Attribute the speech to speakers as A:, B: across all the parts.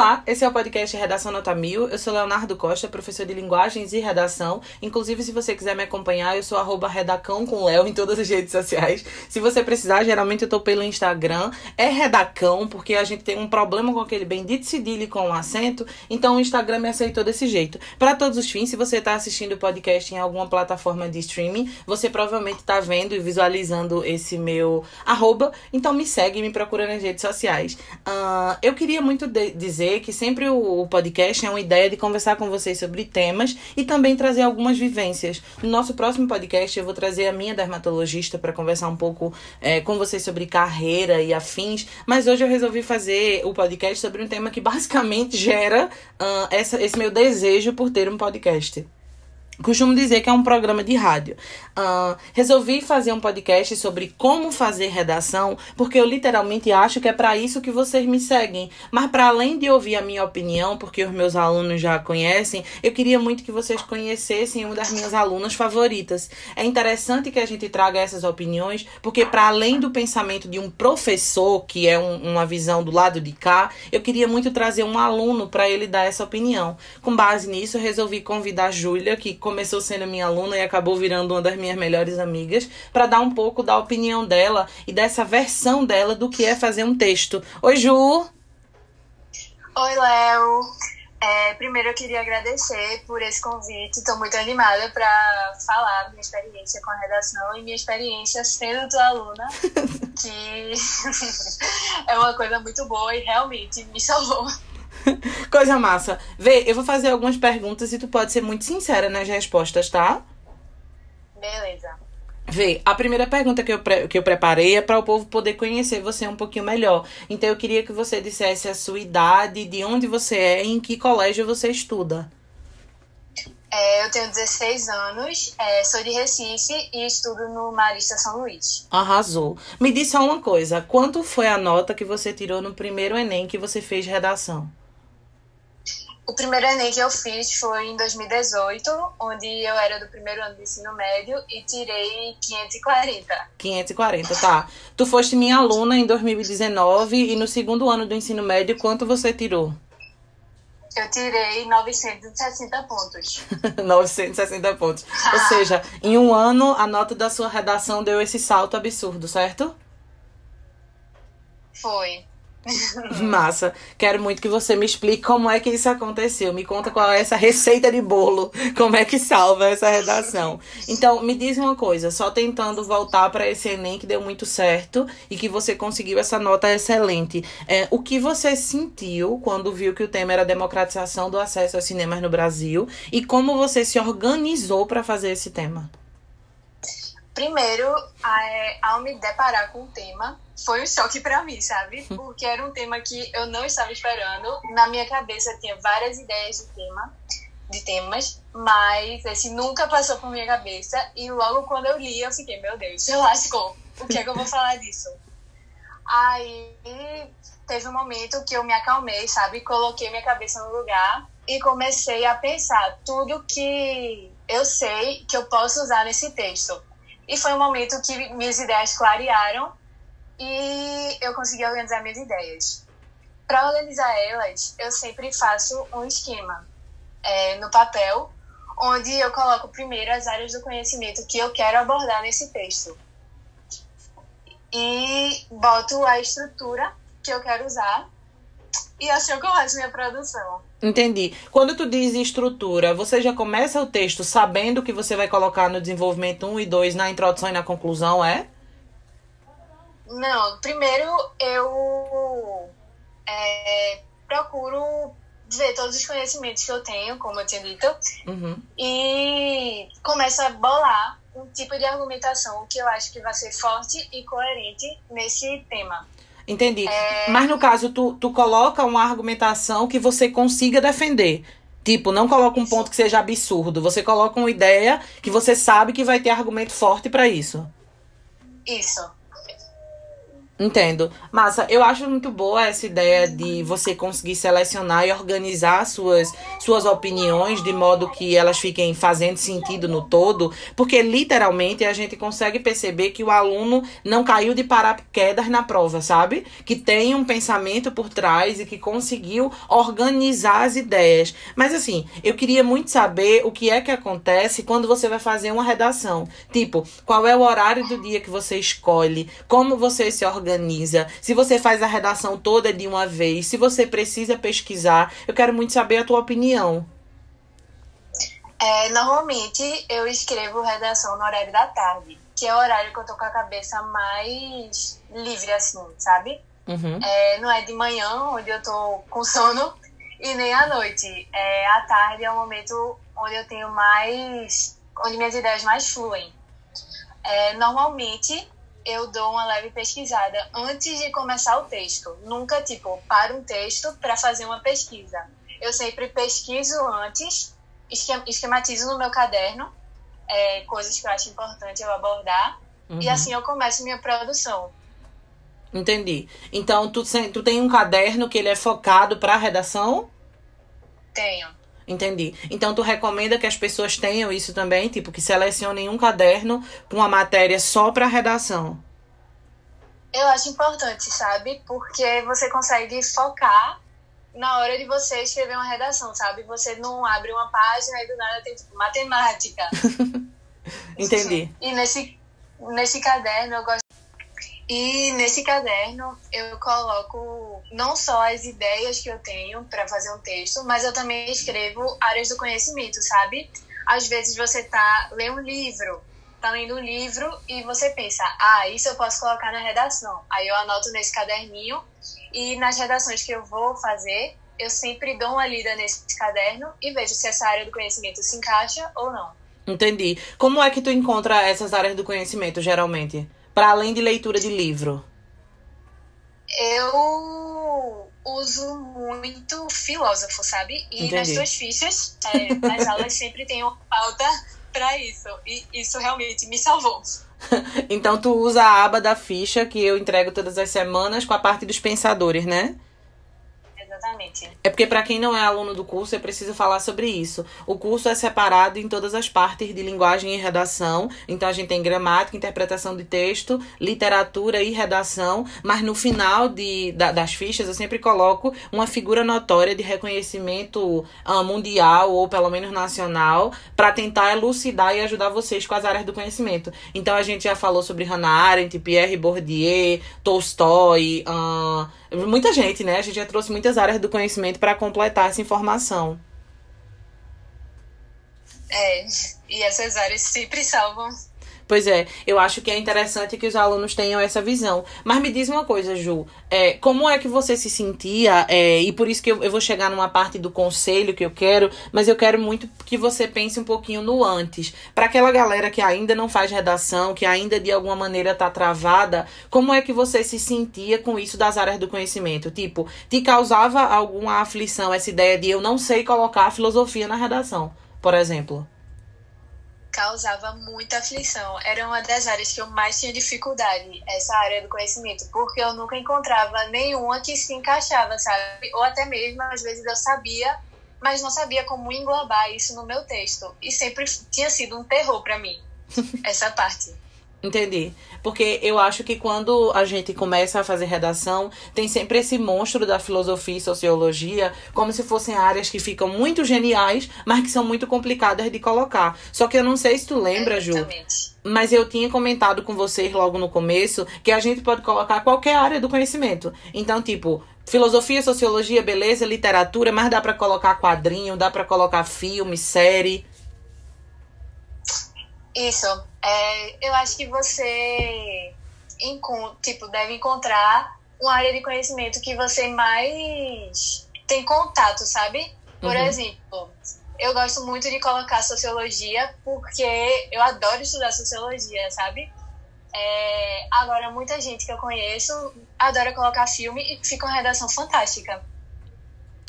A: Olá, esse é o podcast Redação Nota Mil. Eu sou Leonardo Costa, professor de Linguagens e Redação. Inclusive, se você quiser me acompanhar, eu sou redacão com Léo em todas as redes sociais. Se você precisar, geralmente eu tô pelo Instagram. É redacão, porque a gente tem um problema com aquele bendito cedilho com um acento. Então o Instagram me aceitou desse jeito. Para todos os fins, se você tá assistindo o podcast em alguma plataforma de streaming, você provavelmente tá vendo e visualizando esse meu arroba. Então me segue e me procura nas redes sociais. Uh, eu queria muito dizer dizer que sempre o, podcast é uma ideia de conversar com vocês sobre temas e também trazer algumas vivências. No nosso próximo podcast, eu vou trazer a minha dermatologista para conversar um pouco é, com vocês sobre carreira e afins, mas hoje eu resolvi fazer o podcast sobre um tema que basicamente gera uh, essa, esse meu desejo por ter um podcast. Costumo dizer que é um programa de rádio. Uh, resolvi fazer um podcast sobre como fazer redação, porque eu literalmente acho que é para isso que vocês me seguem. Mas para além de ouvir a minha opinião, porque os meus alunos já conhecem, eu queria muito que vocês conhecessem uma das minhas alunas favoritas. É interessante que a gente traga essas opiniões, porque para além do pensamento de um professor, que é um, uma visão do lado de cá, eu queria muito trazer um aluno para ele dar essa opinião. Com base nisso, resolvi convidar a Júlia, que começou sendo minha aluna e acabou virando uma das minhas melhores amigas, para dar um pouco da opinião dela e dessa versão dela do que é fazer um texto. Oi, Ju!
B: Oi, Léo! É, primeiro eu queria agradecer por esse convite. Estou muito animada para falar minha experiência com a redação e minha experiência sendo tua aluna, que é uma coisa muito boa e realmente me salvou.
A: Coisa massa. Vê, eu vou fazer algumas perguntas e tu pode ser muito sincera nas respostas, tá?
B: Beleza.
A: Vê, a primeira pergunta que eu, que eu preparei é para o povo poder conhecer você um pouquinho melhor. Então eu queria que você dissesse a sua idade, de onde você é e em que colégio você estuda.
B: É, eu tenho 16 anos, é, sou de Recife e estudo no Marista São Luís.
A: Arrasou. Me disse só uma coisa: quanto foi a nota que você tirou no primeiro Enem que você fez redação?
B: O primeiro Enem que eu fiz foi em 2018, onde eu era do primeiro ano de ensino médio e tirei 540.
A: 540, tá. Tu foste minha aluna em 2019 e no segundo ano do ensino médio, quanto você tirou?
B: Eu tirei 960 pontos.
A: 960 pontos. Ou seja, em um ano a nota da sua redação deu esse salto absurdo, certo?
B: Foi.
A: Massa. Quero muito que você me explique como é que isso aconteceu. Me conta qual é essa receita de bolo, como é que salva essa redação. Então, me diz uma coisa, só tentando voltar para esse Enem que deu muito certo e que você conseguiu essa nota excelente. É, o que você sentiu quando viu que o tema era democratização do acesso aos cinemas no Brasil e como você se organizou para fazer esse tema?
B: Primeiro, ao me deparar com o tema, foi um choque para mim, sabe? Porque era um tema que eu não estava esperando. Na minha cabeça tinha várias ideias de tema, de temas, mas esse nunca passou por minha cabeça. E logo quando eu li, eu fiquei, meu Deus, se lascou. O que é que eu vou falar disso? Aí teve um momento que eu me acalmei, sabe? Coloquei minha cabeça no lugar e comecei a pensar tudo que eu sei que eu posso usar nesse texto. E foi um momento que minhas ideias clarearam e eu consegui organizar minhas ideias. Para organizar elas, eu sempre faço um esquema é, no papel, onde eu coloco primeiro as áreas do conhecimento que eu quero abordar nesse texto. E boto a estrutura que eu quero usar. E assim eu começo minha produção.
A: Entendi. Quando tu diz estrutura, você já começa o texto sabendo que você vai colocar no desenvolvimento 1 e 2 na introdução e na conclusão, é?
B: Não, primeiro eu é, procuro ver todos os conhecimentos que eu tenho, como eu tinha dito, uhum. e começo a bolar um tipo de argumentação que eu acho que vai ser forte e coerente nesse tema.
A: Entendi. É... Mas no caso, tu, tu coloca uma argumentação que você consiga defender. Tipo, não coloca um ponto que seja absurdo. Você coloca uma ideia que você sabe que vai ter argumento forte para isso.
B: Isso.
A: Entendo. Massa, eu acho muito boa essa ideia de você conseguir selecionar e organizar suas, suas opiniões de modo que elas fiquem fazendo sentido no todo, porque literalmente a gente consegue perceber que o aluno não caiu de paraquedas na prova, sabe? Que tem um pensamento por trás e que conseguiu organizar as ideias. Mas assim, eu queria muito saber o que é que acontece quando você vai fazer uma redação. Tipo, qual é o horário do dia que você escolhe, como você se organiza organiza, se você faz a redação toda de uma vez, se você precisa pesquisar. Eu quero muito saber a tua opinião.
B: É, normalmente eu escrevo redação no horário da tarde, que é o horário que eu tô com a cabeça mais livre, assim, sabe?
A: Uhum.
B: É, não é de manhã, onde eu tô com sono, e nem à noite. É, à tarde é o momento onde eu tenho mais. onde minhas ideias mais fluem. É, normalmente eu dou uma leve pesquisada antes de começar o texto. Nunca, tipo, paro um texto para fazer uma pesquisa. Eu sempre pesquiso antes, esquematizo no meu caderno é, coisas que eu acho importante eu abordar. Uhum. E assim eu começo minha produção.
A: Entendi. Então, tu, tu tem um caderno que ele é focado para redação?
B: Tenho.
A: Entendi. Então tu recomenda que as pessoas tenham isso também, tipo que selecionem um caderno com uma matéria só para redação.
B: Eu acho importante, sabe? Porque você consegue focar na hora de você escrever uma redação, sabe? Você não abre uma página e do nada tem tipo matemática.
A: Entendi.
B: E nesse nesse caderno eu gosto e nesse caderno eu coloco não só as ideias que eu tenho para fazer um texto, mas eu também escrevo áreas do conhecimento, sabe? Às vezes você tá lê um livro, tá lendo um livro e você pensa, ah, isso eu posso colocar na redação. Aí eu anoto nesse caderninho e nas redações que eu vou fazer, eu sempre dou uma lida nesse caderno e vejo se essa área do conhecimento se encaixa ou não.
A: Entendi. Como é que tu encontra essas áreas do conhecimento, geralmente? Para além de leitura de livro?
B: Eu uso muito filósofo, sabe? E Entendi. nas suas fichas, é, nas aulas sempre tem uma pauta para isso. E isso realmente me salvou.
A: então tu usa a aba da ficha que eu entrego todas as semanas com a parte dos pensadores, né?
B: Exatamente.
A: É porque para quem não é aluno do curso, é preciso falar sobre isso. O curso é separado em todas as partes de linguagem e redação. Então a gente tem gramática, interpretação de texto, literatura e redação. Mas no final de, da, das fichas eu sempre coloco uma figura notória de reconhecimento uh, mundial ou pelo menos nacional para tentar elucidar e ajudar vocês com as áreas do conhecimento. Então a gente já falou sobre Hannah Arendt, Pierre Bourdieu, Tolstói, uh, muita gente, né? A gente já trouxe muitas áreas do conhecimento para completar essa informação.
B: É, e essas áreas sempre salvam
A: Pois é, eu acho que é interessante que os alunos tenham essa visão. Mas me diz uma coisa, Ju, é, como é que você se sentia? É, e por isso que eu, eu vou chegar numa parte do conselho que eu quero, mas eu quero muito que você pense um pouquinho no antes. Para aquela galera que ainda não faz redação, que ainda de alguma maneira está travada, como é que você se sentia com isso das áreas do conhecimento? Tipo, te causava alguma aflição essa ideia de eu não sei colocar a filosofia na redação, por exemplo?
B: Causava muita aflição. Era uma das áreas que eu mais tinha dificuldade, essa área do conhecimento, porque eu nunca encontrava nenhuma que se encaixava, sabe? Ou até mesmo, às vezes eu sabia, mas não sabia como englobar isso no meu texto. E sempre tinha sido um terror para mim, essa parte.
A: Entendi. Porque eu acho que quando a gente começa a fazer redação, tem sempre esse monstro da filosofia e sociologia, como se fossem áreas que ficam muito geniais, mas que são muito complicadas de colocar. Só que eu não sei se tu lembra, Ju. Mas eu tinha comentado com vocês logo no começo que a gente pode colocar qualquer área do conhecimento. Então, tipo, filosofia, sociologia, beleza, literatura, mas dá para colocar quadrinho, dá para colocar filme, série.
B: Isso. É, eu acho que você tipo, deve encontrar uma área de conhecimento que você mais tem contato, sabe? Por uhum. exemplo, eu gosto muito de colocar sociologia porque eu adoro estudar sociologia, sabe? É, agora, muita gente que eu conheço adora colocar filme e fica uma redação fantástica.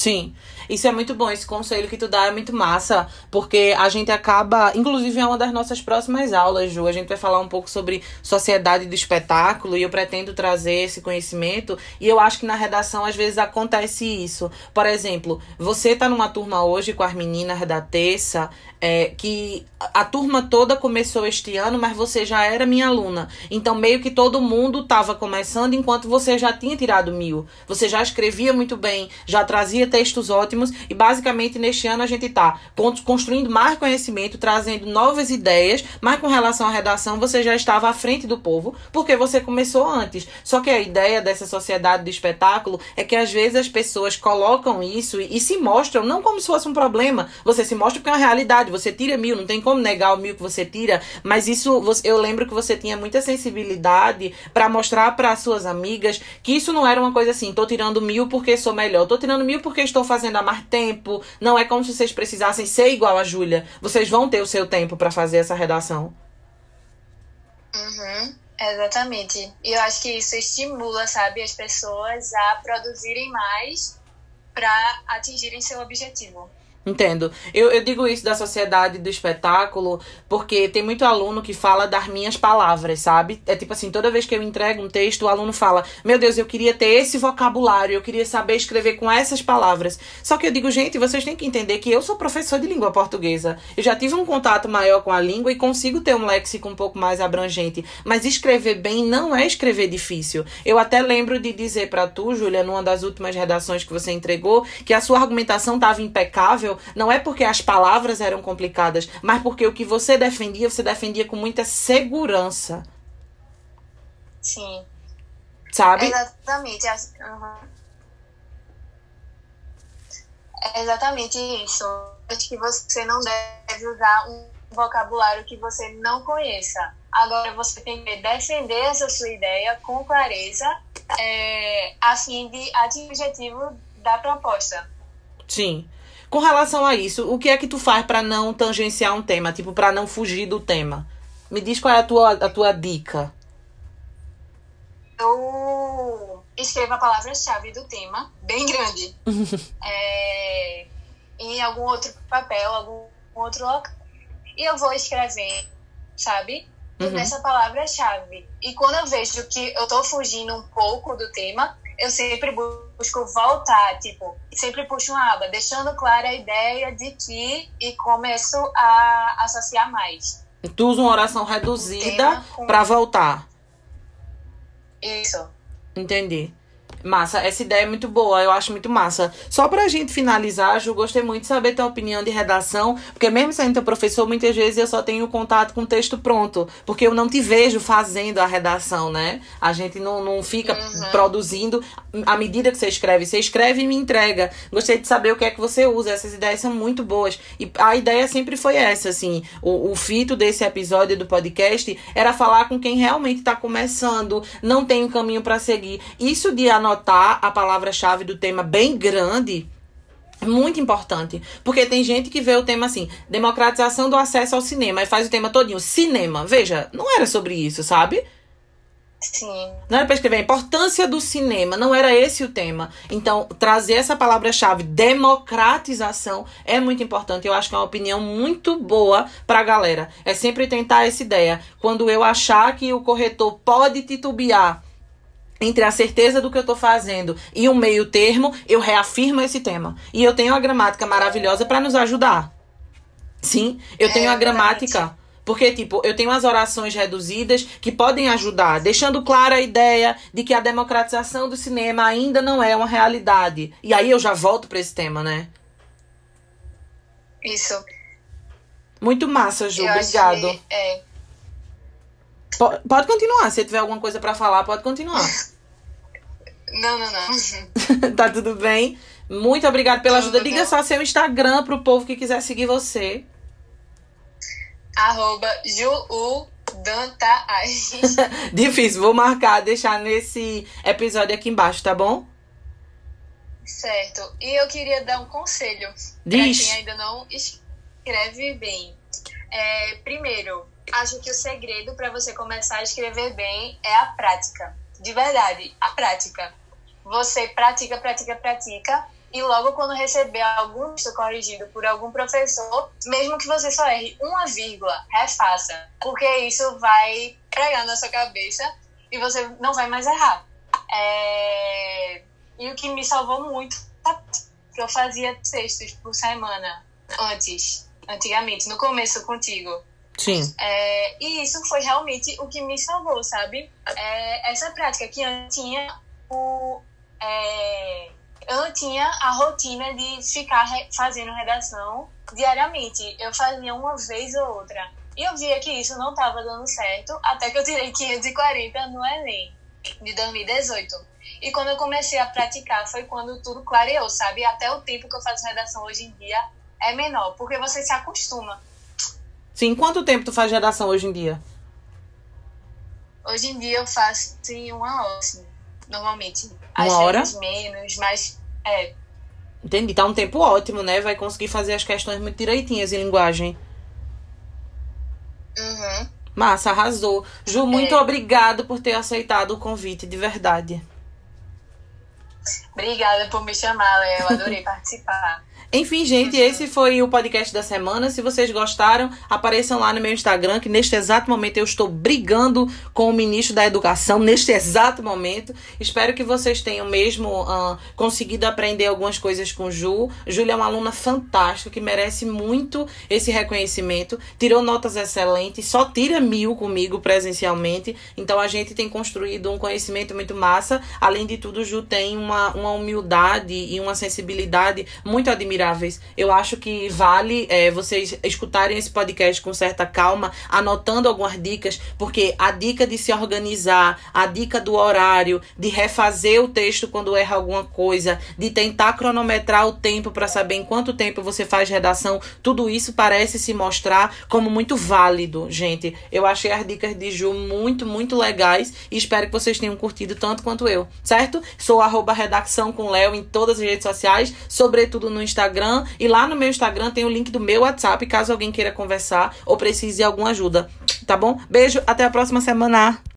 A: Sim. Isso é muito bom, esse conselho que tu dá é muito massa, porque a gente acaba, inclusive é uma das nossas próximas aulas, Ju, a gente vai falar um pouco sobre sociedade do espetáculo e eu pretendo trazer esse conhecimento e eu acho que na redação às vezes acontece isso. Por exemplo, você tá numa turma hoje com as meninas da terça, é, que a turma toda começou este ano, mas você já era minha aluna. Então, meio que todo mundo estava começando enquanto você já tinha tirado mil. Você já escrevia muito bem, já trazia textos ótimos e, basicamente, neste ano a gente está construindo mais conhecimento, trazendo novas ideias, mas com relação à redação você já estava à frente do povo, porque você começou antes. Só que a ideia dessa sociedade de espetáculo é que às vezes as pessoas colocam isso e, e se mostram não como se fosse um problema, você se mostra porque é uma realidade você tira mil, não tem como negar o mil que você tira, mas isso eu lembro que você tinha muita sensibilidade para mostrar para suas amigas que isso não era uma coisa assim, tô tirando mil porque sou melhor, tô tirando mil porque estou fazendo há mais tempo. Não é como se vocês precisassem ser igual a Júlia. Vocês vão ter o seu tempo para fazer essa redação.
B: Uhum, exatamente. E eu acho que isso estimula, sabe, as pessoas a produzirem mais para atingirem seu objetivo.
A: Entendo. Eu, eu digo isso da sociedade do espetáculo porque tem muito aluno que fala das minhas palavras, sabe? É tipo assim, toda vez que eu entrego um texto, o aluno fala: Meu Deus, eu queria ter esse vocabulário, eu queria saber escrever com essas palavras. Só que eu digo, gente, vocês têm que entender que eu sou professor de língua portuguesa. Eu já tive um contato maior com a língua e consigo ter um léxico um pouco mais abrangente. Mas escrever bem não é escrever difícil. Eu até lembro de dizer para tu, Júlia, numa das últimas redações que você entregou, que a sua argumentação estava impecável não é porque as palavras eram complicadas, mas porque o que você defendia, você defendia com muita segurança.
B: Sim.
A: Sabe?
B: Exatamente. Uhum. É exatamente isso. Acho que você não deve usar um vocabulário que você não conheça. Agora você tem que defender essa sua ideia com clareza, é, a fim de atingir o objetivo da proposta.
A: Sim. Com relação a isso, o que é que tu faz para não tangenciar um tema, tipo, para não fugir do tema? Me diz qual é a tua, a tua dica.
B: Eu escrevo a palavra-chave do tema, bem grande, é, em algum outro papel, algum outro local. E eu vou escrevendo, sabe? Uhum. Nessa palavra-chave. E quando eu vejo que eu tô fugindo um pouco do tema, eu sempre busco voltar, tipo, sempre puxo uma aba, deixando clara a ideia de que e começo a associar mais.
A: Tu usa uma oração reduzida com... para voltar.
B: Isso.
A: Entendi. Massa, essa ideia é muito boa, eu acho muito massa. Só pra gente finalizar, Ju, gostei muito de saber tua opinião de redação, porque mesmo sendo teu professor, muitas vezes eu só tenho contato com o texto pronto, porque eu não te vejo fazendo a redação, né? A gente não, não fica uhum. produzindo à medida que você escreve, você escreve e me entrega. Gostei de saber o que é que você usa, essas ideias são muito boas. E a ideia sempre foi essa, assim, o, o fito desse episódio do podcast era falar com quem realmente tá começando, não tem um caminho para seguir. Isso de anotar anotar a palavra-chave do tema bem grande, muito importante. Porque tem gente que vê o tema assim, democratização do acesso ao cinema, e faz o tema todinho, cinema. Veja, não era sobre isso, sabe?
B: Sim.
A: Não era para escrever a importância do cinema, não era esse o tema. Então, trazer essa palavra-chave, democratização, é muito importante. Eu acho que é uma opinião muito boa pra galera. É sempre tentar essa ideia. Quando eu achar que o corretor pode titubear entre a certeza do que eu estou fazendo e um meio termo, eu reafirmo esse tema. E eu tenho a gramática maravilhosa para nos ajudar. Sim, eu é, tenho a gramática. Porque, tipo, eu tenho as orações reduzidas que podem ajudar, deixando clara a ideia de que a democratização do cinema ainda não é uma realidade. E aí eu já volto para esse tema, né?
B: Isso.
A: Muito massa, Ju. Eu Obrigado. Que,
B: é.
A: Pode continuar. Se tiver alguma coisa para falar, pode continuar.
B: Não, não, não.
A: tá tudo bem? Muito obrigada pela ajuda. Diga só seu Instagram pro povo que quiser seguir você.
B: Arroba
A: Difícil, vou marcar, deixar nesse episódio aqui embaixo, tá bom?
B: Certo. E eu queria dar um conselho pra quem ainda não escreve bem. É, primeiro, acho que o segredo para você começar a escrever bem é a prática. De verdade, a prática. Você pratica, pratica, pratica, e logo quando receber algum texto corrigido por algum professor, mesmo que você só erre uma vírgula, refaça, porque isso vai pregar na sua cabeça e você não vai mais errar. É... E o que me salvou muito, que eu fazia textos por semana antes, antigamente, no começo contigo.
A: Sim.
B: É, e isso foi realmente o que me salvou, sabe? É, essa prática que eu tinha o. É, eu tinha a rotina de ficar re fazendo redação diariamente. Eu fazia uma vez ou outra. E eu via que isso não estava dando certo, até que eu tirei 540 no Enem de 2018. E quando eu comecei a praticar, foi quando tudo clareou, sabe? Até o tempo que eu faço redação hoje em dia é menor, porque você se acostuma.
A: Sim, quanto tempo tu faz redação hoje em dia?
B: Hoje em dia eu faço em uma hora, assim, normalmente.
A: Uma
B: Às
A: hora?
B: vezes menos, mas é.
A: Entendi, tá um tempo ótimo, né? Vai conseguir fazer as questões muito direitinhas em linguagem.
B: Uhum.
A: Massa, arrasou. Ju, muito
B: É.
A: obrigado por ter aceitado o convite, de verdade.
B: Obrigada por me chamar, Léo. Eu adorei participar.
A: Enfim, gente, esse foi o podcast da semana. Se vocês gostaram, apareçam lá no meu Instagram, que neste exato momento eu estou brigando com o ministro da Educação, neste exato momento. Espero que vocês tenham mesmo ah, conseguido aprender algumas coisas com Ju. Júlia é uma aluna fantástica, que merece muito esse reconhecimento. Tirou notas excelentes, só tira mil comigo presencialmente. Então a gente tem construído um conhecimento muito massa. Além de tudo, Ju tem uma, uma humildade e uma sensibilidade muito admiráveis. Eu acho que vale é, vocês escutarem esse podcast com certa calma, anotando algumas dicas, porque a dica de se organizar, a dica do horário, de refazer o texto quando erra alguma coisa, de tentar cronometrar o tempo para saber em quanto tempo você faz redação, tudo isso parece se mostrar como muito válido, gente. Eu achei as dicas de Ju muito, muito legais e espero que vocês tenham curtido tanto quanto eu, certo? Sou arroba redação com Léo em todas as redes sociais, sobretudo no Instagram. E lá no meu Instagram tem o link do meu WhatsApp, caso alguém queira conversar ou precise de alguma ajuda. Tá bom? Beijo, até a próxima semana.